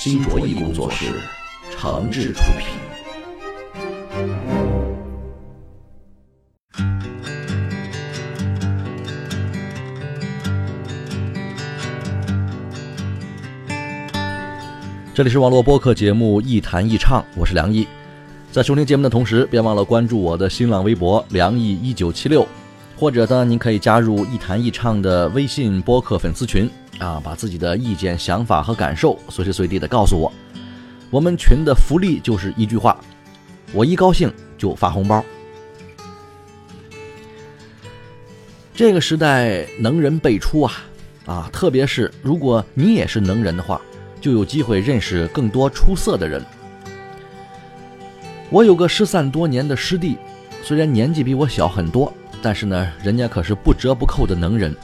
新卓艺工作室，诚挚出品。这里是网络播客节目《一弹一唱》，我是梁毅。在收听节目的同时，别忘了关注我的新浪微博“梁毅一九七六”，或者呢，您可以加入“一弹一唱”的微信播客粉丝群啊，把自己的意见、想法和感受随时随地的告诉我。我们群的福利就是一句话：我一高兴就发红包。这个时代能人辈出啊啊！特别是如果你也是能人的话。就有机会认识更多出色的人。我有个失散多年的师弟，虽然年纪比我小很多，但是呢，人家可是不折不扣的能人。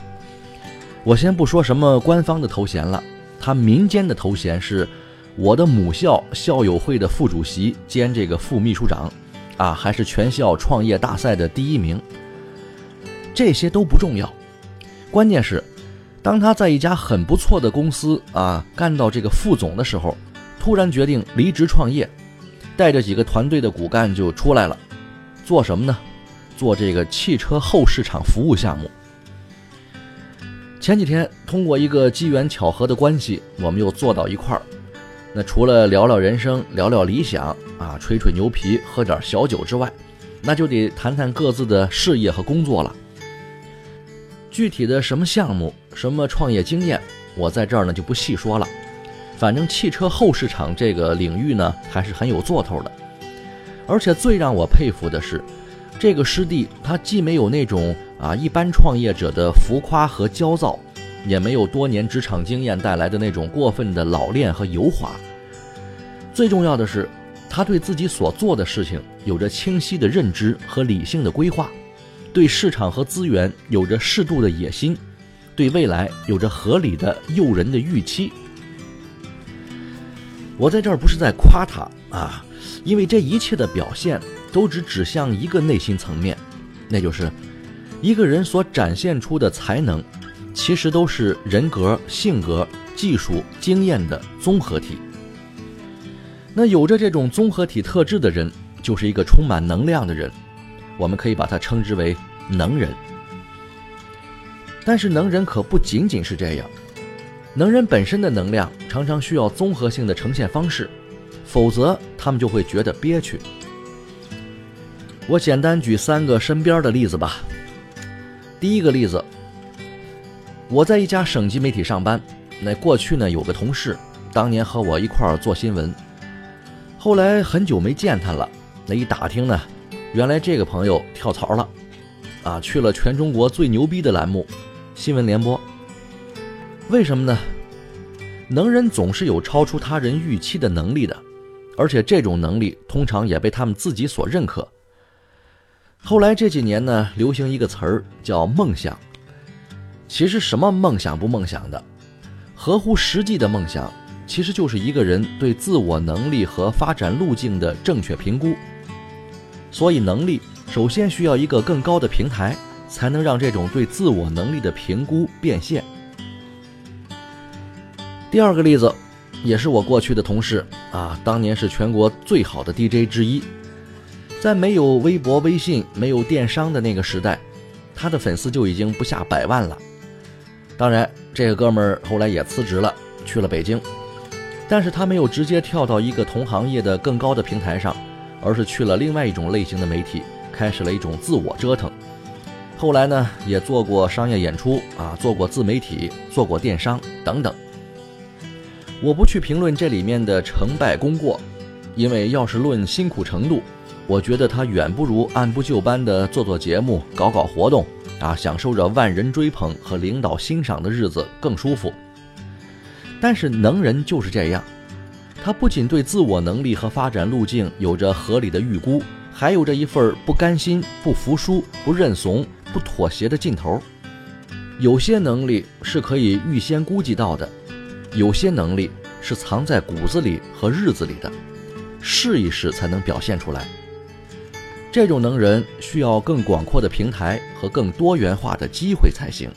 我先不说什么官方的头衔了，他民间的头衔是我的母校校友会的副主席兼这个副秘书长，啊，还是全校创业大赛的第一名。这些都不重要，关键是。当他在一家很不错的公司啊干到这个副总的时候，突然决定离职创业，带着几个团队的骨干就出来了，做什么呢？做这个汽车后市场服务项目。前几天通过一个机缘巧合的关系，我们又坐到一块儿，那除了聊聊人生、聊聊理想啊、吹吹牛皮、喝点小酒之外，那就得谈谈各自的事业和工作了。具体的什么项目、什么创业经验，我在这儿呢就不细说了。反正汽车后市场这个领域呢，还是很有做头的。而且最让我佩服的是，这个师弟他既没有那种啊一般创业者的浮夸和焦躁，也没有多年职场经验带来的那种过分的老练和油滑。最重要的是，他对自己所做的事情有着清晰的认知和理性的规划。对市场和资源有着适度的野心，对未来有着合理的诱人的预期。我在这儿不是在夸他啊，因为这一切的表现都只指向一个内心层面，那就是一个人所展现出的才能，其实都是人格、性格、技术、经验的综合体。那有着这种综合体特质的人，就是一个充满能量的人。我们可以把它称之为能人，但是能人可不仅仅是这样，能人本身的能量常常需要综合性的呈现方式，否则他们就会觉得憋屈。我简单举三个身边的例子吧。第一个例子，我在一家省级媒体上班，那过去呢有个同事，当年和我一块儿做新闻，后来很久没见他了，那一打听呢。原来这个朋友跳槽了，啊，去了全中国最牛逼的栏目《新闻联播》。为什么呢？能人总是有超出他人预期的能力的，而且这种能力通常也被他们自己所认可。后来这几年呢，流行一个词儿叫梦想。其实什么梦想不梦想的，合乎实际的梦想，其实就是一个人对自我能力和发展路径的正确评估。所以，能力首先需要一个更高的平台，才能让这种对自我能力的评估变现。第二个例子，也是我过去的同事啊，当年是全国最好的 DJ 之一，在没有微博、微信、没有电商的那个时代，他的粉丝就已经不下百万了。当然，这个哥们儿后来也辞职了，去了北京，但是他没有直接跳到一个同行业的更高的平台上。而是去了另外一种类型的媒体，开始了一种自我折腾。后来呢，也做过商业演出啊，做过自媒体，做过电商等等。我不去评论这里面的成败功过，因为要是论辛苦程度，我觉得他远不如按部就班的做做节目、搞搞活动啊，享受着万人追捧和领导欣赏的日子更舒服。但是能人就是这样，他不仅对自我能力和发展路径有着合理的预估，还有着一份不甘心、不服输、不认怂、不妥协的劲头。有些能力是可以预先估计到的，有些能力是藏在骨子里和日子里的，试一试才能表现出来。这种能人需要更广阔的平台和更多元化的机会才行。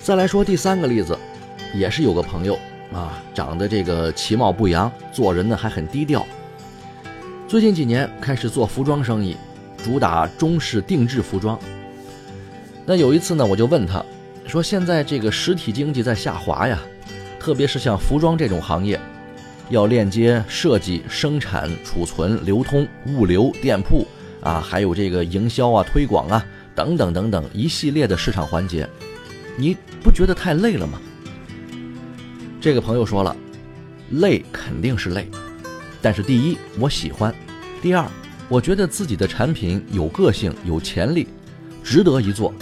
再来说第三个例子，也是有个朋友啊，长得这个其貌不扬，做人呢还很低调。最近几年开始做服装生意，主打中式定制服装。那有一次呢，我就问他，说现在这个实体经济在下滑呀，特别是像服装这种行业。要链接设计、生产、储存、流通、物流、店铺啊，还有这个营销啊、推广啊，等等等等一系列的市场环节，你不觉得太累了吗？这个朋友说了，累肯定是累，但是第一我喜欢，第二我觉得自己的产品有个性、有潜力，值得一做。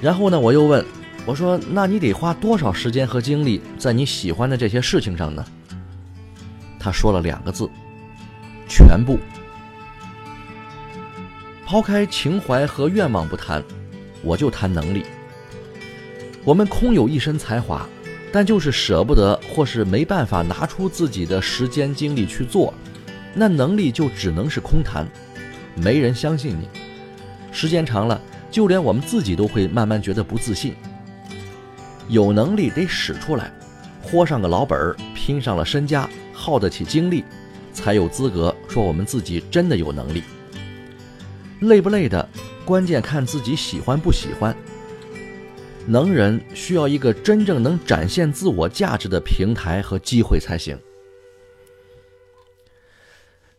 然后呢，我又问。我说：“那你得花多少时间和精力在你喜欢的这些事情上呢？”他说了两个字：“全部。”抛开情怀和愿望不谈，我就谈能力。我们空有一身才华，但就是舍不得或是没办法拿出自己的时间精力去做，那能力就只能是空谈，没人相信你。时间长了，就连我们自己都会慢慢觉得不自信。有能力得使出来，豁上个老本儿，拼上了身家，耗得起精力，才有资格说我们自己真的有能力。累不累的，关键看自己喜欢不喜欢。能人需要一个真正能展现自我价值的平台和机会才行。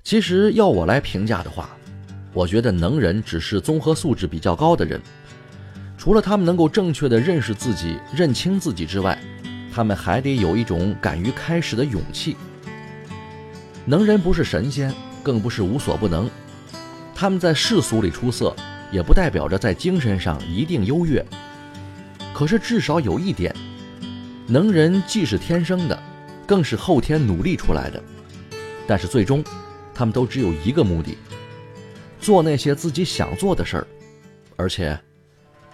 其实要我来评价的话，我觉得能人只是综合素质比较高的人。除了他们能够正确的认识自己、认清自己之外，他们还得有一种敢于开始的勇气。能人不是神仙，更不是无所不能。他们在世俗里出色，也不代表着在精神上一定优越。可是至少有一点，能人既是天生的，更是后天努力出来的。但是最终，他们都只有一个目的：做那些自己想做的事儿，而且。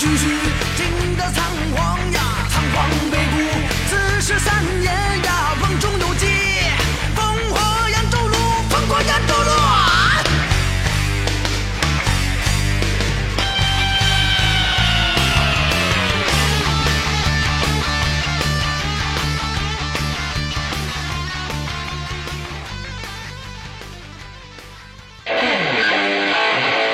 继续，惊得仓皇呀，仓皇北顾，四十三年。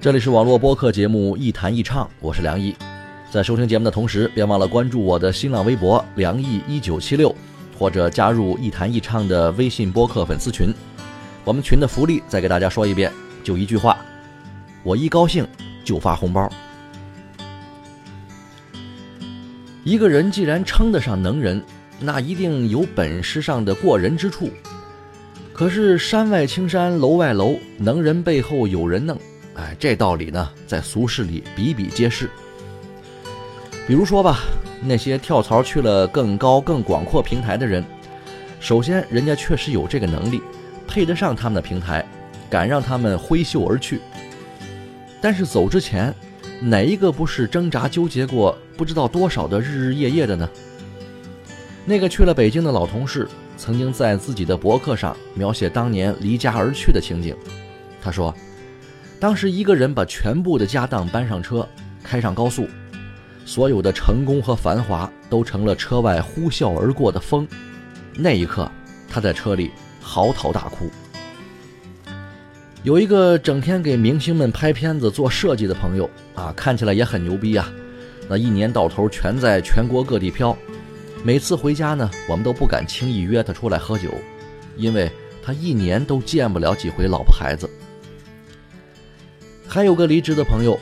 这里是网络播客节目《一谈一唱》，我是梁毅。在收听节目的同时，别忘了关注我的新浪微博“梁毅一九七六”，或者加入“一谈一唱”的微信播客粉丝群。我们群的福利再给大家说一遍，就一句话：我一高兴就发红包。一个人既然称得上能人，那一定有本事上的过人之处。可是山外青山楼外楼，能人背后有人弄。哎，这道理呢，在俗世里比比皆是。比如说吧，那些跳槽去了更高、更广阔平台的人，首先人家确实有这个能力，配得上他们的平台，敢让他们挥袖而去。但是走之前，哪一个不是挣扎纠结过不知道多少的日日夜夜的呢？那个去了北京的老同事，曾经在自己的博客上描写当年离家而去的情景，他说。当时一个人把全部的家当搬上车，开上高速，所有的成功和繁华都成了车外呼啸而过的风。那一刻，他在车里嚎啕大哭。有一个整天给明星们拍片子、做设计的朋友啊，看起来也很牛逼啊。那一年到头全在全国各地飘，每次回家呢，我们都不敢轻易约他出来喝酒，因为他一年都见不了几回老婆孩子。还有个离职的朋友，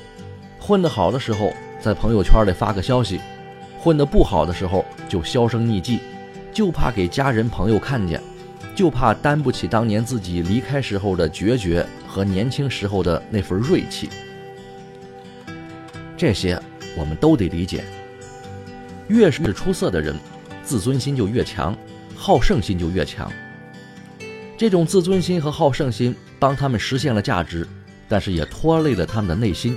混得好的时候在朋友圈里发个消息，混得不好的时候就销声匿迹，就怕给家人朋友看见，就怕担不起当年自己离开时候的决绝和年轻时候的那份锐气。这些我们都得理解。越是出色的人，自尊心就越强，好胜心就越强。这种自尊心和好胜心帮他们实现了价值。但是也拖累了他们的内心。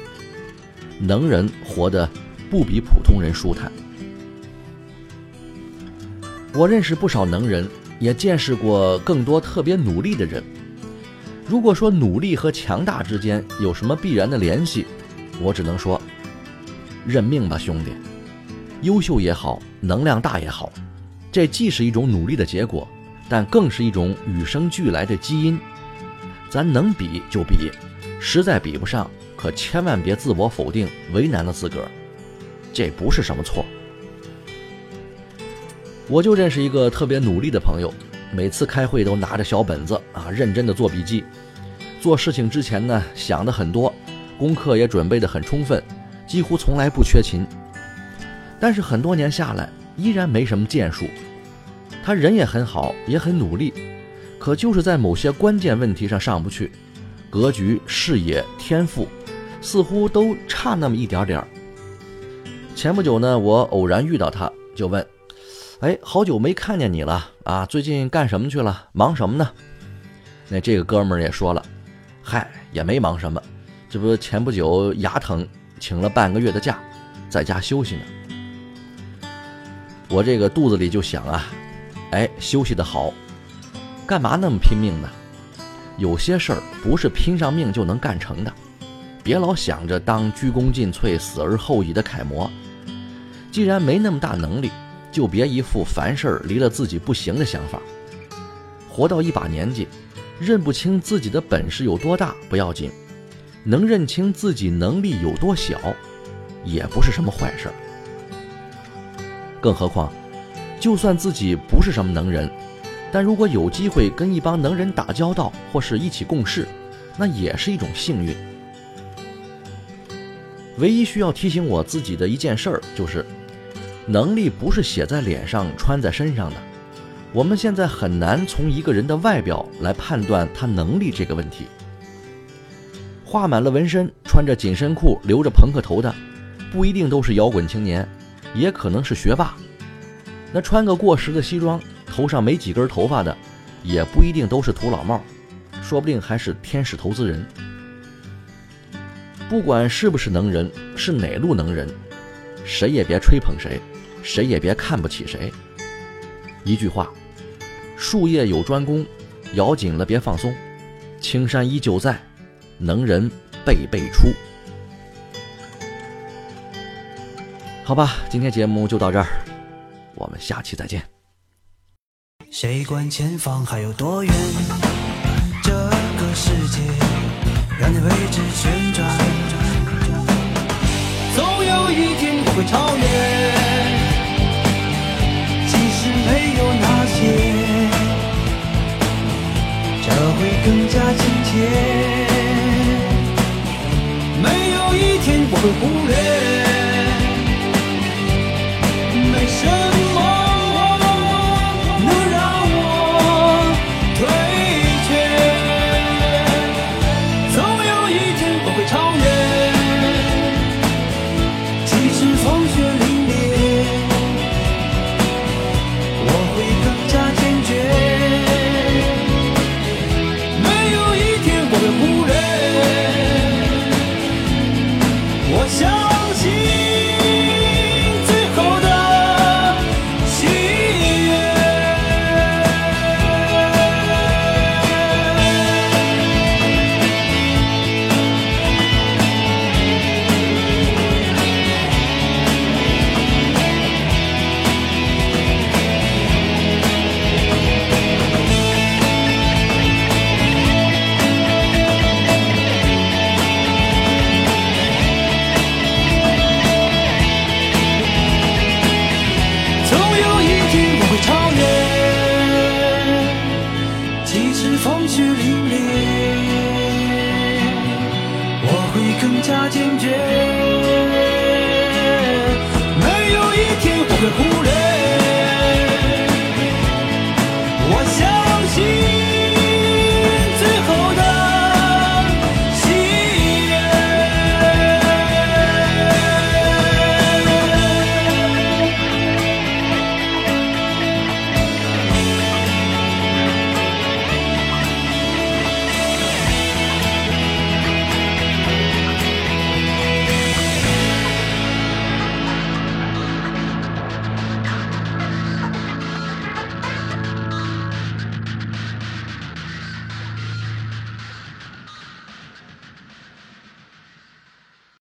能人活得不比普通人舒坦。我认识不少能人，也见识过更多特别努力的人。如果说努力和强大之间有什么必然的联系，我只能说，认命吧，兄弟。优秀也好，能量大也好，这既是一种努力的结果，但更是一种与生俱来的基因。咱能比就比。实在比不上，可千万别自我否定，为难了自个儿。这不是什么错。我就认识一个特别努力的朋友，每次开会都拿着小本子啊，认真的做笔记。做事情之前呢，想的很多，功课也准备的很充分，几乎从来不缺勤。但是很多年下来，依然没什么建树。他人也很好，也很努力，可就是在某些关键问题上上不去。格局、视野、天赋，似乎都差那么一点点儿。前不久呢，我偶然遇到他，就问：“哎，好久没看见你了啊，最近干什么去了？忙什么呢？”那这个哥们儿也说了：“嗨，也没忙什么，这不前不久牙疼，请了半个月的假，在家休息呢。”我这个肚子里就想啊，哎，休息的好，干嘛那么拼命呢？有些事儿不是拼上命就能干成的，别老想着当鞠躬尽瘁、死而后已的楷模。既然没那么大能力，就别一副凡事离了自己不行的想法。活到一把年纪，认不清自己的本事有多大不要紧，能认清自己能力有多小，也不是什么坏事。更何况，就算自己不是什么能人。但如果有机会跟一帮能人打交道，或是一起共事，那也是一种幸运。唯一需要提醒我自己的一件事儿，就是，能力不是写在脸上、穿在身上的。我们现在很难从一个人的外表来判断他能力这个问题。画满了纹身、穿着紧身裤、留着朋克头的，不一定都是摇滚青年，也可能是学霸。那穿个过时的西装。头上没几根头发的，也不一定都是土老帽，说不定还是天使投资人。不管是不是能人，是哪路能人，谁也别吹捧谁，谁也别看不起谁。一句话，术业有专攻，咬紧了别放松，青山依旧在，能人辈辈出。好吧，今天节目就到这儿，我们下期再见。谁管前方还有多远？这个世界让你为之旋转，总有一天我会超越。即使没有那些，这会更加亲切。没有一天我会忽略。